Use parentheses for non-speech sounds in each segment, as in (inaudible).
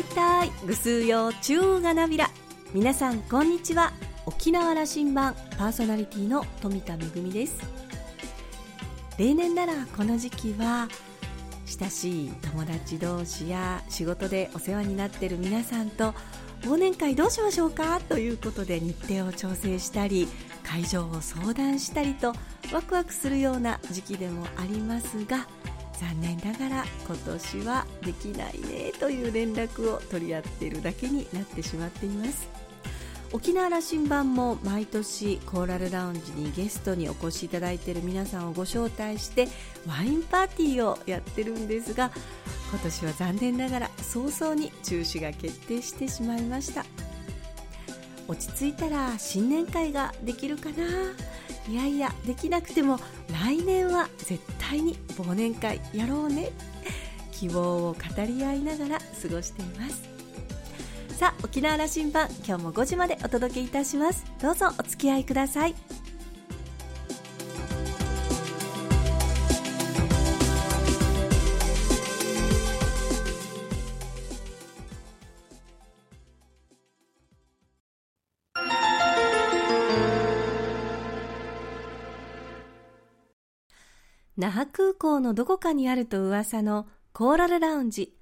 大体ぐすうよ中がなびら。皆さんこんにちは。沖縄羅針盤パーソナリティの富田恵です。例年ならこの時期は親しい友達同士や仕事でお世話になっている皆さんと忘年会どうしましょうか？ということで日程を調整したり会場を相談したりとワクワクするような時期でもありますが残念ながら今年はできないねという連絡を取り合っているだけになってしまっています。沖縄羅針盤も毎年コーラルラウンジにゲストにお越しいただいている皆さんをご招待してワインパーティーをやってるんですが今年は残念ながら早々に中止が決定してしまいました。落ち着いたら新年会ができるかな？いやいやできなくても来年は絶対に忘年会やろうね。(laughs) 希望を語り合いながら過ごしています。さあ沖縄羅針盤今日も5時までお届けいたします。どうぞお付き合いください。那覇空港のどこかにあると噂のコーラルラウンジ。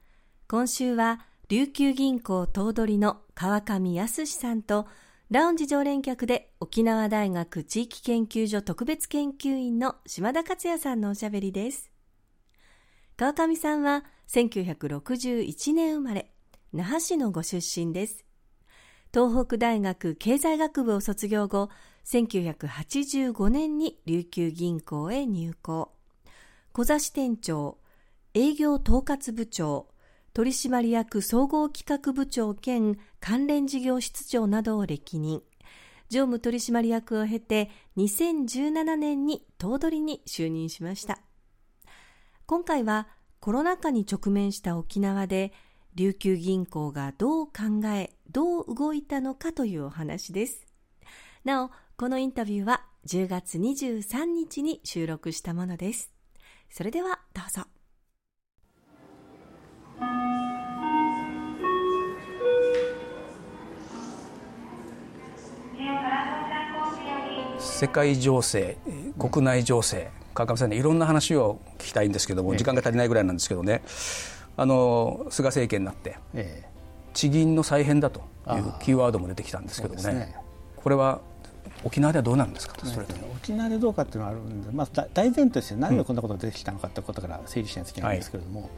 今週は琉球銀行頭取の川上康さんとラウンジ常連客で沖縄大学地域研究所特別研究員の島田克也さんのおしゃべりです。川上さんは1961年生まれ那覇市のご出身です。東北大学経済学部を卒業後1985年に琉球銀行へ入行。小座支店長、営業統括部長、取締役総合企画部長兼関連事業室長などを歴任。常務取締役を経て2017年に頭取に就任しました。今回はコロナ禍に直面した沖縄で琉球銀行がどう考え、どう動いたのかというお話です。なお、このインタビューは10月23日に収録したものです。それではどうぞ。世界情勢国内情勢川上さんにいろんな話を聞きたいんですけども時間が足りないぐらいなんですけどね。あの菅政権になって、地銀の再編だというキーワードも出てきたんですけどね、ね、これは沖縄ではどうなんですか、ね、沖縄でどうかっていうのはあるんで、まあ、大前提として何でこんなことが出てきたのかということから整理しないといけないんですけれども、はい、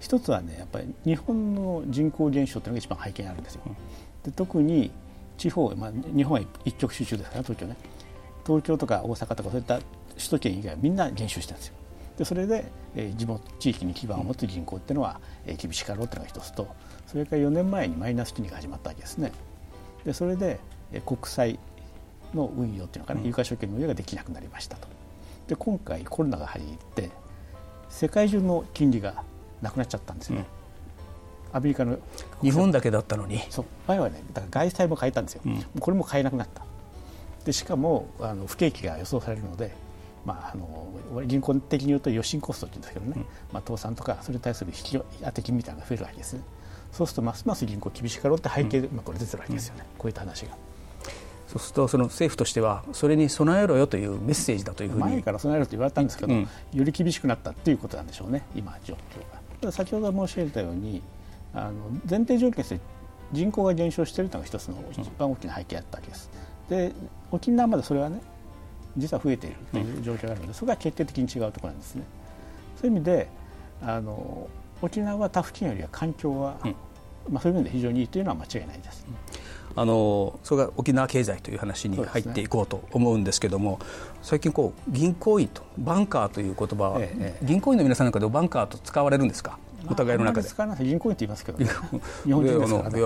一つはねやっぱり日本の人口減少というのが一番背景にあるんですよ。で特に地方、まあ、日本は一極集中ですから東京ね。東京とか大阪とかそういった首都圏以外はみんな減少したんですよ。でそれで、えー、地元地域に基盤を持つ人口っていうのは、えー、厳しかろうというのが一つとそれから4年前にマイナス金利が始まったわけですね。でそれで、えー、国債の運用っていうのかね、有価証券の運用ができなくなりましたと。で今回コロナが入って世界中の金利がなくなっちゃったんですよね。アメリカの日本だけだったのに。そう。前はねだから外債も買えたんですよ、うん、これも買えなくなった。でしかもあの不景気が予想されるので、まあ、あの人口的に言うと余震コストって言うんですけどね、うん、まあ、倒産とかそれに対する引き当て金みたいなのが増えるわけです。ねそうするとますます銀行厳しかろうって背景で、まあ、これ出てるわけですよね、こういった話が。そうするとその政府としてはそれに備えろよというメッセージだというふうに。前から備えろと言われたんですけど、うん、より厳しくなったということなんでしょうね今状況が。先ほど申し上げたようにあの前提条件として人口が減少しているというのが一つの一番大きな背景だったわけです、で沖縄までそれはね実は増えているという状況があるので、そこが決定的に違うところなんですね。そういう意味であの沖縄は他付近よりは環境は、うん、まあ、そういう意味で非常にいいというのは間違いないです、うんあのそれが沖縄経済という話に入っていこうと思うんですけども、ね、最近こう銀行員とバンカーという言葉は、ええ、銀行員の皆さんの中でバンカーと使われるんですか？お互いの中で。銀行員って言いますけど、ね、(laughs) 日本人ですから、ね、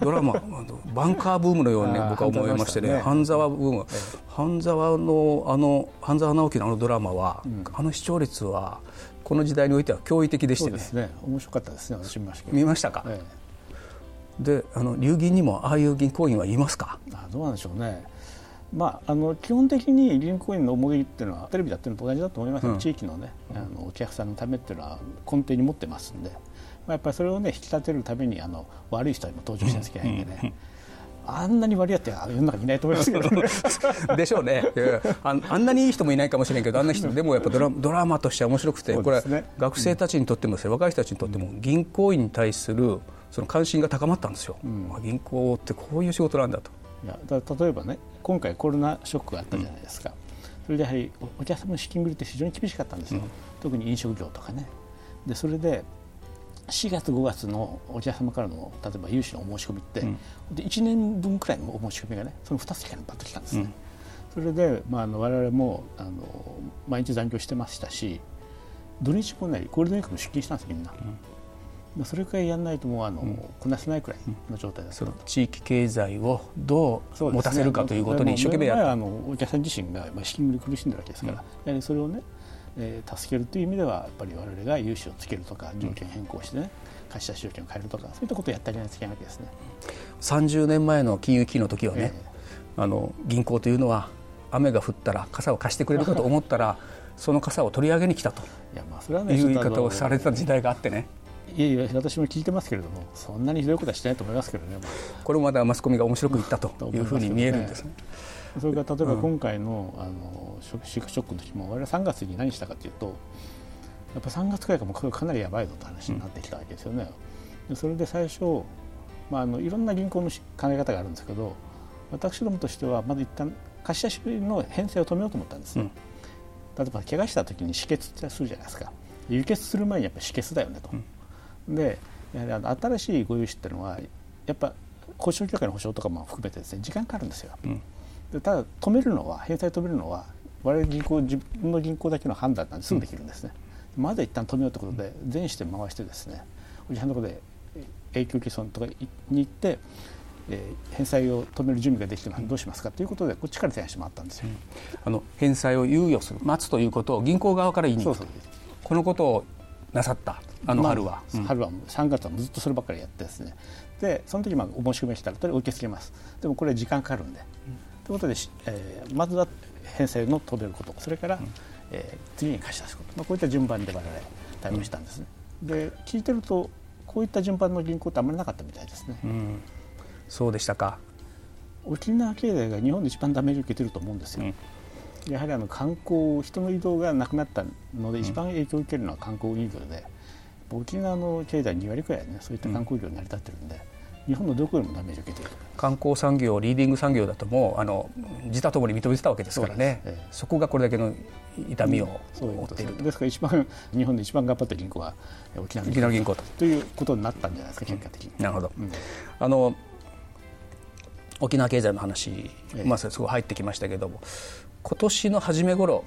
ドラマ (laughs) バンカーブームのように、ね、僕は思いましてね。半沢ブーム、半沢のあの半沢直樹のあのドラマは、うん、あの視聴率はこの時代においては驚異的でしてね。ね。面白かったですね私見ました見ましたか、ええであの流銀にもああいう銀行員はいますか？あどうなんでしょうね。まあ、あの基本的に銀行員の思いっていうのはテレビでやってるのと同じだと思います、うん、地域の,、ね、あのお客さんのためっていうのは根底に持ってますんで、まあ、やっぱりそれを、ね、引き立てるためにあの悪い人にも登場しなきゃいけないんでね。うんうんあんなに悪いやって世の中にいないと思いますけど、ね、(laughs) でしょうね。ああんなにいい人もいないかもしれないけどあんな人でもやっぱドラドラマとしては面白くて、これ学生たちにとっても若い人たちにとっても銀行員に対するその関心が高まったんですよ、うん、銀行ってこういう仕事なんだと。いやだ例えばね今回コロナショックがあったじゃないですか、それでやはりお客様の資金繰りって非常に厳しかったんですよ、特に飲食業とかね。でそれで4月5月のお客様からの例えば融資のお申し込みって、うん、で1年分くらいのお申し込みがねその2つからバッと来たんですね、うん、それで、まあ、あの我々もあの毎日残業してましたし土日もねゴールデンウィークも出勤したんですみんな、うん、それくらいやらないともうあの、うん、こなせないくらいの状態だった地域経済をどう持たせるかということに一生懸命やった、ね、あのお客さん自身が資金繰り苦しんでるわけですから、やはりそれをねえー、助けるという意味ではやっぱり我々が融資をつけるとか条件変更してね、貸し出し条件を変えるとかそういったことをやってあげないといけないわけですね30年前の金融危機の時はね、えー、あの銀行というのは雨が降ったら傘を貸してくれるかと思ったらその傘を取り上げに来たと。いやまあそれは、ね、いう言い方をされた時代があってね。いやいや私も聞いてますけれどもそんなにひどいことはしてないと思いますけどね、これもまだマスコミが面白く言ったというふうに見えるんですね。それから例えば今回の,、あのショックの時も我々3月に何したかというとやっぱ3月くらいからもかなりやばいぞと話になってきたわけですよね。でそれで最初、まあ、あのいろんな銀行の考え方があるんですけど私どもとしてはまず一旦貸し出しの返済を止めようと思ったんですね。うん、例えば怪我した時に止血ってするじゃないですか輸血する前にやっぱり止血だよねと。うん、でやはり新しいご融資っていうのはやっぱ交渉協会の保証とかも含めてですね時間かかるんですよ。うん。でただ止めるのは返済止めるのは我々銀行自分の銀行だけの判断なんですぐできるんですね、うん、まず一旦止めようということで全支店回してですねおじさんのところで永久毀損とかに行って、えー、返済を止める準備ができてどうしますかということでこっちから提案してもらったんですよ、うん、あの返済を猶予する待つということを銀行側から言いに行く。このことをなさったあの春は、まあ、春は3月はずっとそればっかりやってですね。でその時まあお申し込みしたらとりあえず受け付けます。でもこれ時間かかるんで、ということで、えー、まずは返済の止めること。それから、うん、えー、次に貸し出すこと、まあ、こういった順番で我々対応したんですね、うん、で聞いてるとこういった順番の銀行ってあんまりなかったみたいですね、うん、そうでしたか。沖縄経済が日本で一番ダメージを受けてると思うんですよ、やはりあの観光人の移動がなくなったので一番影響を受けるのは観光業で、沖縄の経済2割くらいねそういった観光業に成り立ってるんで、日本のどこよりもダメージを受けている観光産業リーディング産業だともうあの自他ともに認めてたわけですからね。そ,、ええ、そこがこれだけの痛みを負っている、うん、ですから一番日本で一番頑張ってる銀行は沖縄銀行と。と。いうことになったんじゃないですか結果的に、なるほど、うん、あの沖縄経済の話、えまあ、すごい入ってきましたけども今年の初め頃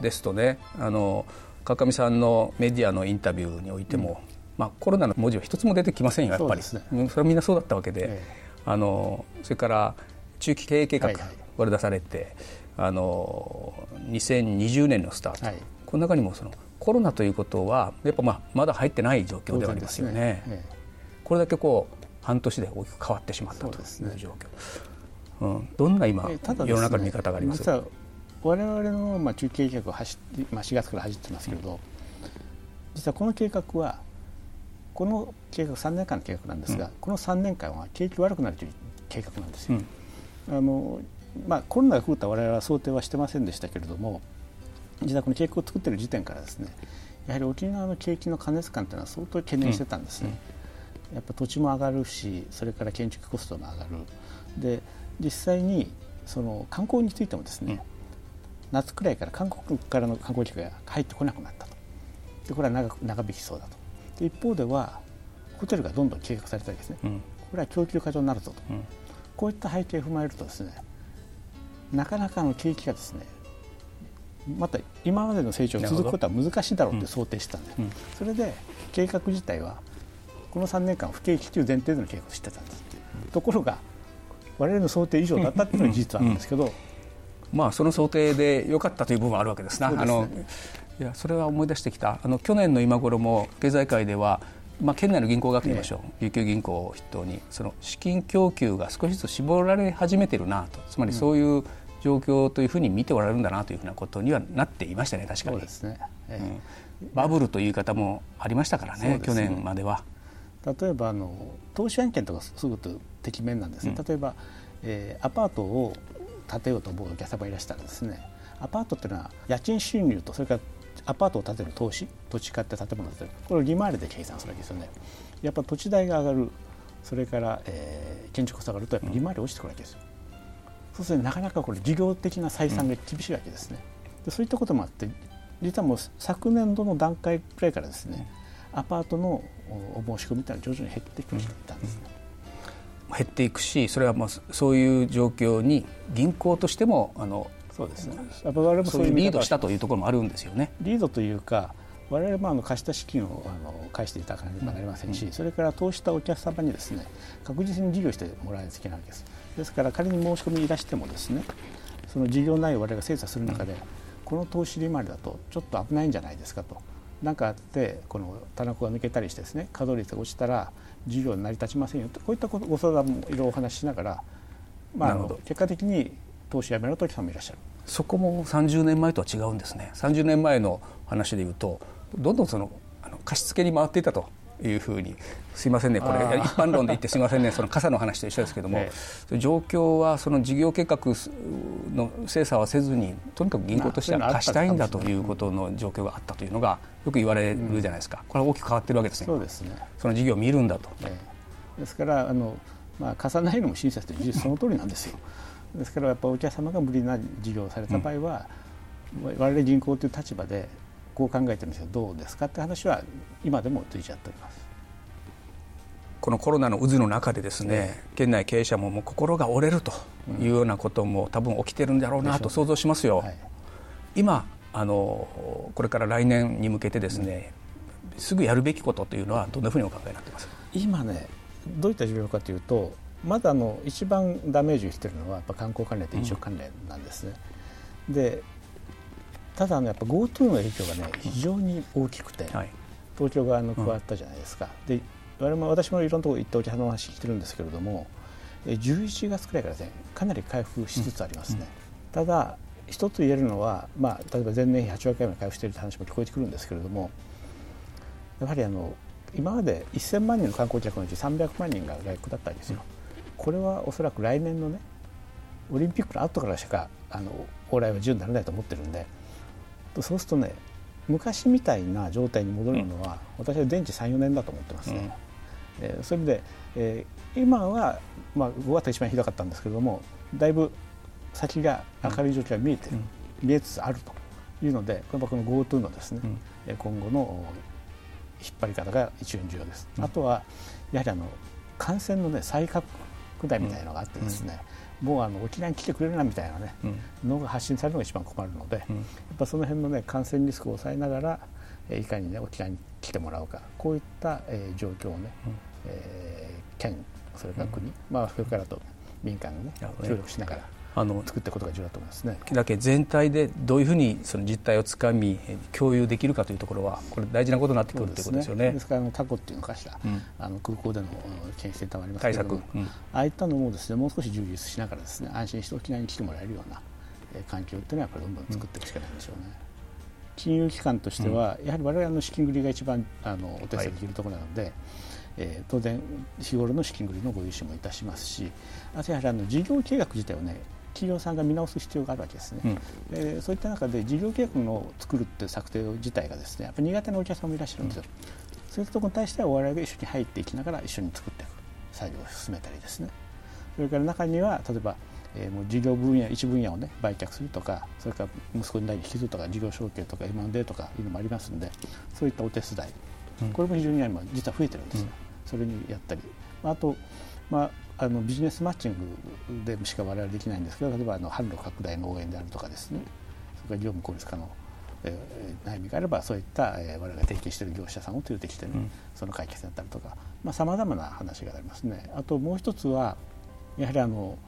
ですとね、あの川上さんのメディアのインタビューにおいても、まあ、コロナの文字は一つも出てきませんよやっぱり。そ,、ね、それはみんなそうだったわけで、えあのそれから中期経営計画、これ出されてあの2020年のスタート、はい、この中にもそのコロナということはやっぱまあまだ入ってない状況ではありますよね。ね。え、これだけこう半年で大きく変わってしまったという状況、うん、どんな今、ね、世の中の見方があります？か我々のまあ中期計画を走って、まあ、4月から走ってますけれど、うん、実はこの計画はこの計画3年間の計画なんですが、うん、この3年間は景気悪くなるという計画なんですよ。うん、あのまあ、コロナが来ると我々は想定はしてませんでしたけれども実はこの計画を作っている時点からですねやはり沖縄の景気の過熱感というのは相当懸念してたんですね。やっぱ土地も上がるしそれから建築コストも上がる。で実際にその観光についてもですね、夏くらいから韓国からの観光客が入ってこなくなったと。でこれは長長引きそうだと。一方ではホテルがどんどん計画されたりですね、うん、これは供給過剰になるぞと、うん、こういった背景を踏まえるとですねなかなかの景気がですねまた今までの成長が続くことは難しいだろうと想定してたんで、うん、それで計画自体はこの3年間不景気という前提での計画をしてたんです、ところが我々の想定以上だったというのが事実はあるんですけど、まあ、その想定で良かったという部分はあるわけですな。すね、あのいやそれは思い出してきた。あの去年の今頃も経済界ではまあ、県内の銀行がと言いましょう、琉球銀行を筆頭にその資金供給が少しずつ絞られ始めているなと。つまりそういう状況というふうに見ておられるんだなというふうなことにはなっていましたね確かに。そうですね、えー、うん、バブルという言い方もありましたからね、ね、去年までは。例えばあの投資案件とかすぐと適面なんですね、うん、例えば、えー、アパートを建てようと思うお客様いらしたらですねアパートっていうのは家賃収入とそれからアパートを建てる投資土地買って建物を建てる。これを利回りで計算するわけですよね。やっぱ土地代が上がる。それから、えー、建築コストが上がるとやっぱ利回り落ちてくるわけですよ、そうするとなかなかこれ事業的な採算が厳しいわけですね、でそういったこともあって実はもう昨年度の段階くらいからですねアパートのお申し込みというのは徐々に減ってくるていたんですね、減っていくしそれはもうそういう状況に銀行としてもあのそうですね。やっぱ我々もそういうリードしたというところもあるんですよね。リードというか我々もあの貸した資金をあの返していただかなければなりませんし、うん、それから投資したお客様にですね確実に事業してもらわないといけないわけです。ですから仮に申し込みいらしてもですねその事業内容を我々が精査する中で、うん、この投資利回りだとちょっと危ないんじゃないですかと。何かあってこの棚子が抜けたりしてですね稼働率が落ちたら事業に成り立ちませんよと。こういったご相談もいろいろお話ししながら、まあ、結果的に投資やめろという人もいらっしゃる。そこも30年前とは違うんですね。30年前の話でいうとどんどんそのあの貸し付けに回っていたというふうに。すいませんねこれ。一般論で言ってすいませんねその傘の話と一緒ですけども、ええ、状況はその事業計画の精査はせずにとにかく銀行としては貸したいんだということの状況があったというのがよく言われるじゃないですか、これは大きく変わってるわけですね。そうですね。その事業を見るんだと、ええ、ですからあの、まあ、貸さないのも親切という事実その通りなんですよ。ですからやっぱお客様が無理な事業をされた場合は、うん、我々銀行という立場でこう考えてるんですけどどうですかって話は今でも随時やっております。このコロナの渦の中でですね、県内経営者ももう心が折れるというようなことも多分起きてるんだろうなと想像しますよ。はい、今あのこれから来年に向けてですね、うん、すぐやるべきことというのはどんなふうにお考えになってます？か今ねどういった状況かというとまだあの一番ダメージをしているのはやっぱ観光関連と飲食関連なんですね。うん、でただ、ね、やっぱ GoTo の影響がね非常に大きくて、はい、東京側の加わったじゃないですか。で我々も私もいろんなところ行ってお茶の話してるんですけれども11月くらいからねかなり回復しつつありますね、うん。うん、ただ一つ言えるのは、まあ、例えば前年比8割回回復しているという話も聞こえてくるんですけれどもやはりあの今まで1000万人の観光客のうち300万人が外国だったんですよ、これはおそらく来年のねオリンピックの後からしかあの往来は自由にならないと思ってるんでそうするとね昔みたいな状態に戻るのは、私は電池34年だと思ってます。ね。えー、そういう意味で、えー、今は、まあ、5月が一番ひどかったんですけれどもだいぶ先が明るい状況が見えて、うん、見えつつあるというのでこの GoTo のですね、うん、今後の引っ張り方が一番重要です。うん、あとはやはりあの感染の、ね、再拡大みたいなのがあってですね、もうあの沖縄に来てくれるなみたいなね、のが発信されるのが一番困るので、やっぱその辺の、ね、感染リスクを抑えながらいかに、ね、沖縄に来てもらうかこういった、えー、状況をね、うん、えー、県それから国、うん、まあ、それからと民間がね。協力しながら。あの作っていくことが重要だと思いますね。だけ全体でどういうふうにその実態をつかみ共有できるかというところはこれ大事なことになってくるということですよね。ですからあのタコっていうのかしら、うん、あの空港での検出センターもありますけども、うん、ああいったのもですねもう少し充実しながらですね安心して沖縄に来てもらえるような環境っていうのはやっぱりどんどん作っていくしかないんでしょうね。金融機関としては、やはり我々の資金繰りが一番あのお手伝いできるところなので、はい、えー、当然日頃の資金繰りのご融資もいたしますしあとやはりあの事業計画自体をね企業さんが見直す必要があるわけですね、うん、でそういった中で事業計画の作るっていう策定自体がですねやっぱり苦手なお客さんもいらっしゃるんですよ、うん、そういうところに対しては我々が一緒に入っていきながら一緒に作っていく作業を進めたりですね。それから中には例えばえー、もう事業分野一分野をね売却するとかそれから息子に代に引き継ぐとか事業承継とか M&A とかいうのもありますんでそういったお手伝い、うん、これも非常に今実は増えてるんですよ、うん、それにやったり。あと、まあ、あのビジネスマッチングでしか我々できないんですけど例えばあの販路拡大の応援であるとかですね。それから業務効率化のえー、悩みがあればそういった、えー、我々が提携している業者さんを連れてきてね、うん、その解決だったりとかさまざ、まな話がありますね。あともう一つはやはりあの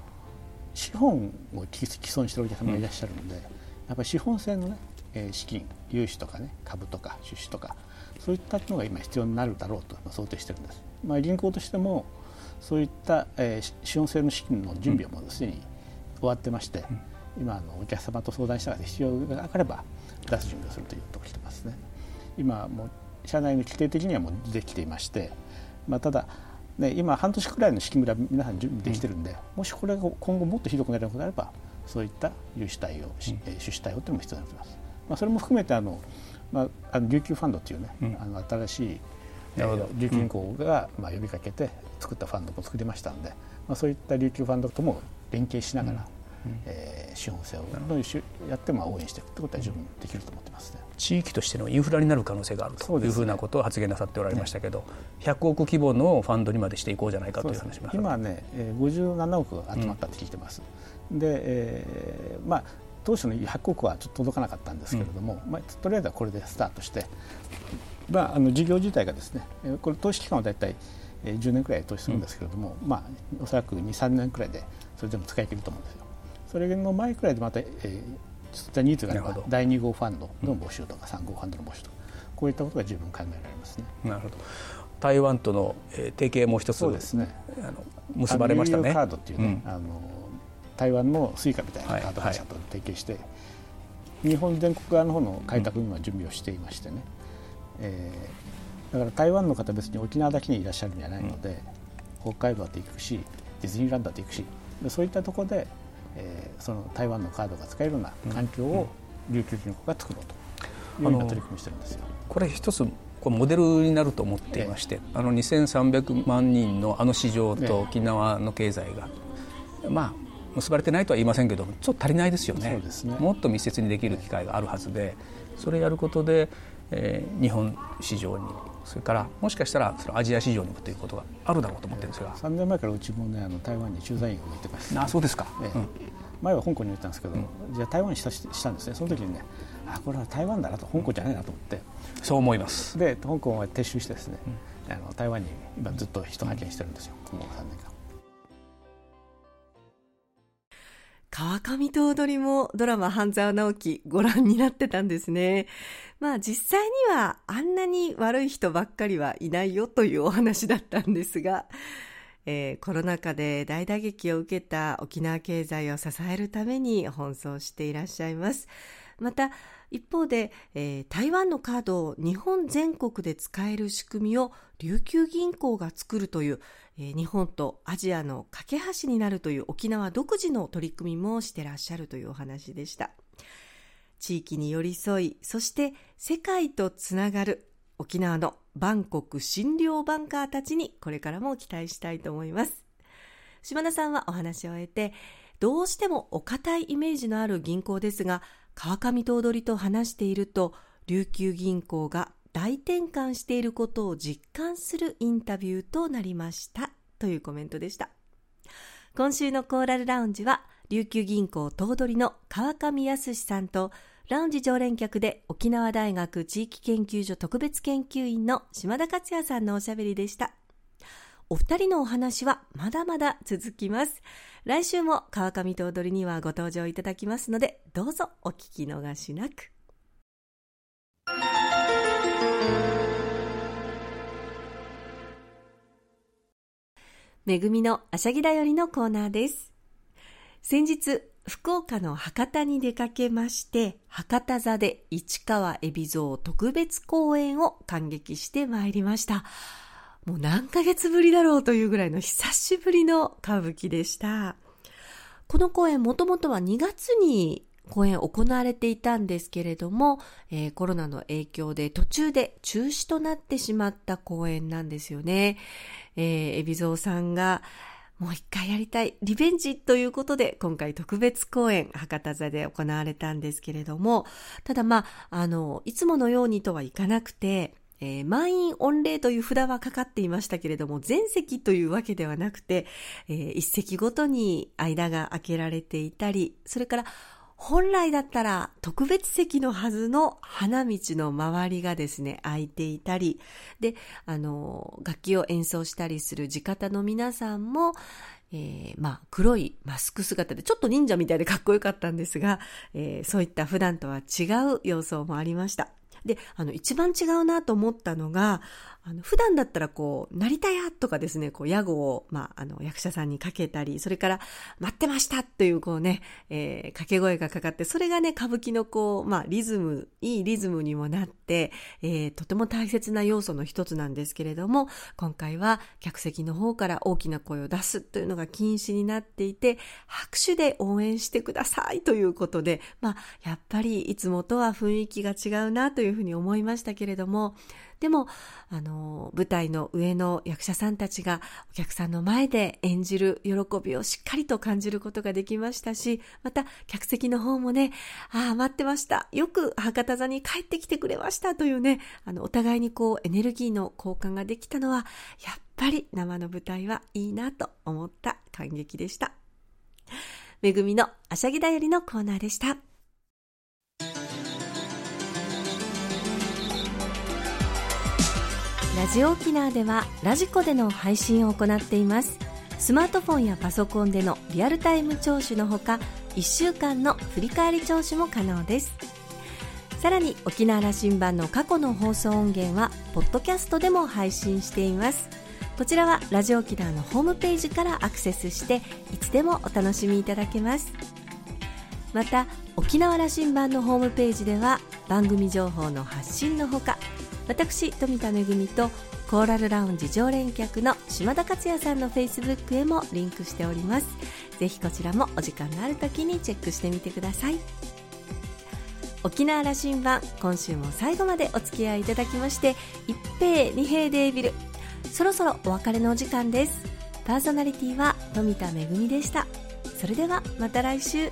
資本を既存しているお客様がいらっしゃるので、やっぱり資本性の、ね、資金融資とかね株とか出資とかそういったのが今必要になるだろうと想定してるんです、まあ、銀行としてもそういった、えー、資本性の資金の準備はもうすでに終わってまして、今あのお客様と相談しながら必要があれば出す準備をするというところしてますね。今もう社内の規定的にはもうできていまして、まあ、ただね、今、半年くらいの資金繰りは皆さん準備できてるんで、うん、もしこれが今後もっとひどくなるようであればそういった融資対応、うん、出資対応というのも必要になっています、まあ、それも含めてあの、まあ、あの琉球ファンドというね、うん、あの新しい琉球銀行が、まあ、呼びかけて作ったファンドも作りましたので、まあ、そういった琉球ファンドとも連携しながら、えー、資本性をやってまあ応援していくということは十分できると思ってますね。地域としてのインフラになる可能性があるというふうなことを発言なさっておられましたけど、ね、100億規模のファンドにまでしていこうじゃないかという話も今ね、57億集まったって聞いてます。うん、で、えー、まあ当初の100億はちょっと届かなかったんですけれども、うん、まあ、とりあえずはこれでスタートして、まあ、あの事業自体がですねこれ投資期間は大体10年くらい投資するんですけれども、うん、まあ、おそらく2、3年くらいでそれでも使い切ると思うんですよ。それの前くらいでまた、えー、そういったニーズがあれば第2号ファンドの募集とか3号ファンドの募集とかこういったことが十分考えられますね。なるほど。台湾との提携も一つそうですね。あの結ばれましたね。カードっていうね、うん、あの台湾の Suica みたいなカード会社と提携して、はいはい、日本全国側の方の開拓には準備をしていましてね、うん、えー、だから台湾の方別に沖縄だけにいらっしゃるんじゃないので、うん、北海道だって行くしディズニーランドだって行くしそういったところでえー、その台湾のカードが使えるような環境を琉球銀行が作ろうと。いうような取り組みしてるんですよ。これ一つこれモデルになると思っていまして、あの2300万人のあの市場と沖縄の経済が、まあ結ばれてないとは言いませんけどちょっと足りないですよね、ね、もっと密接にできる機会があるはずでそれやることで、えー、日本市場にそれからもしかしたらそのアジア市場にもということがあるだろうと思ってるんですが。3年前からうちもねあの台湾に駐在員を置いてます。あそうですか、ええ、うん、前は香港に行ったんですけど、うん、じゃあ台湾にしたしたんですね。その時にねあこれは台湾だなと香港じゃないなと思って、そう思います。で香港は撤収してですね、あの台湾に今ずっと人派遣してるんですよ、もう3年間川上と踊りもドラマ半沢直樹ご覧になってたんですね。まあ実際にはあんなに悪い人ばっかりはいないよというお話だったんですが、えー、コロナ禍で大打撃を受けた沖縄経済を支えるために奔走していらっしゃいます。また一方で、えー、台湾のカードを日本全国で使える仕組みを琉球銀行が作るという、えー、日本とアジアの架け橋になるという沖縄独自の取り組みもしてらっしゃるというお話でした。地域に寄り添い、そして世界とつながる沖縄のバンコク診療バンカーたちにこれからも期待したいと思います。島田さんはお話を終えて、どうしてもお堅いイメージのある銀行ですが、川上頭取と話していると、琉球銀行が大転換していることを実感するインタビューとなりました。というコメントでした。今週のコーラルラウンジは琉球銀行頭取の川上康さんとラウンジ常連客で沖縄大学地域研究所特別研究員の島田克也さんのおしゃべりでした。お二人のお話はまだまだ続きます来週も川上頭取にはご登場いただきますのでどうぞお聞き逃しなくめぐみのあしゃぎだよりのコーナーです。先日、福岡の博多に出かけまして、博多座で市川海老蔵特別公演を感激してまいりました。もう何ヶ月ぶりだろうというぐらいの久しぶりの歌舞伎でした。この公演もともとは2月に公演行われていたんですけれども、えー、コロナの影響で途中で中止となってしまった公演なんですよね。えー、海老蔵さんがもう一回やりたい、リベンジということで、今回特別公演、博多座で行われたんですけれども、ただまあ、あの、いつものようにとはいかなくて、えー、満員御礼という札はかかっていましたけれども、全席というわけではなくて、えー、一席ごとに間が空けられていたり、それから本来だったら特別席のはずの花道の周りがですね、空いていたり、で、あの、楽器を演奏したりする地方の皆さんも、えー、まあ、黒いマスク姿で、ちょっと忍者みたいでかっこよかったんですが、えー、そういった普段とは違う様相もありました。で、あの、一番違うなと思ったのが、あの、普段だったらこう、成田屋とかですね、こう、屋号を、まあ、あの、役者さんにかけたり、それから、待ってましたというこうね、えー、掛け声がかかって、それがね、歌舞伎のこう、まあ、リズム、いいリズムにもなって、えー、とても大切な要素の一つなんですけれども、今回は客席の方から大きな声を出すというのが禁止になっていて、拍手で応援してくださいということで、まあ、やっぱりいつもとは雰囲気が違うなというふうに思いましたけれども、でも、あの、舞台の上の役者さんたちがお客さんの前で演じる喜びをしっかりと感じることができましたし、また客席の方もね、ああ、待ってました。よく博多座に帰ってきてくれましたというね、あの、お互いにこう、エネルギーの交換ができたのは、やっぱり生の舞台はいいなと思った感激でした。めぐみのあしゃぎだよりのコーナーでした。ラジオ沖縄ではラジコでの配信を行っています。スマートフォンやパソコンでのリアルタイム聴取のほか1週間の振り返り聴取も可能です。さらに沖縄羅針盤の過去の放送音源はポッドキャストでも配信しています。こちらはラジオ沖縄のホームページからアクセスしていつでもお楽しみいただけます。また沖縄羅針盤のホームページでは番組情報の発信のほか私富田恵とコーラルラウンジ常連客の島田克也さんのフェイスブックへもリンクしております。ぜひこちらもお時間のある時にチェックしてみてください。沖縄羅針盤今週も最後までお付き合いいただきまして一平二平デービル。そろそろお別れのお時間です。パーソナリティは富田恵でした。それではまた来週。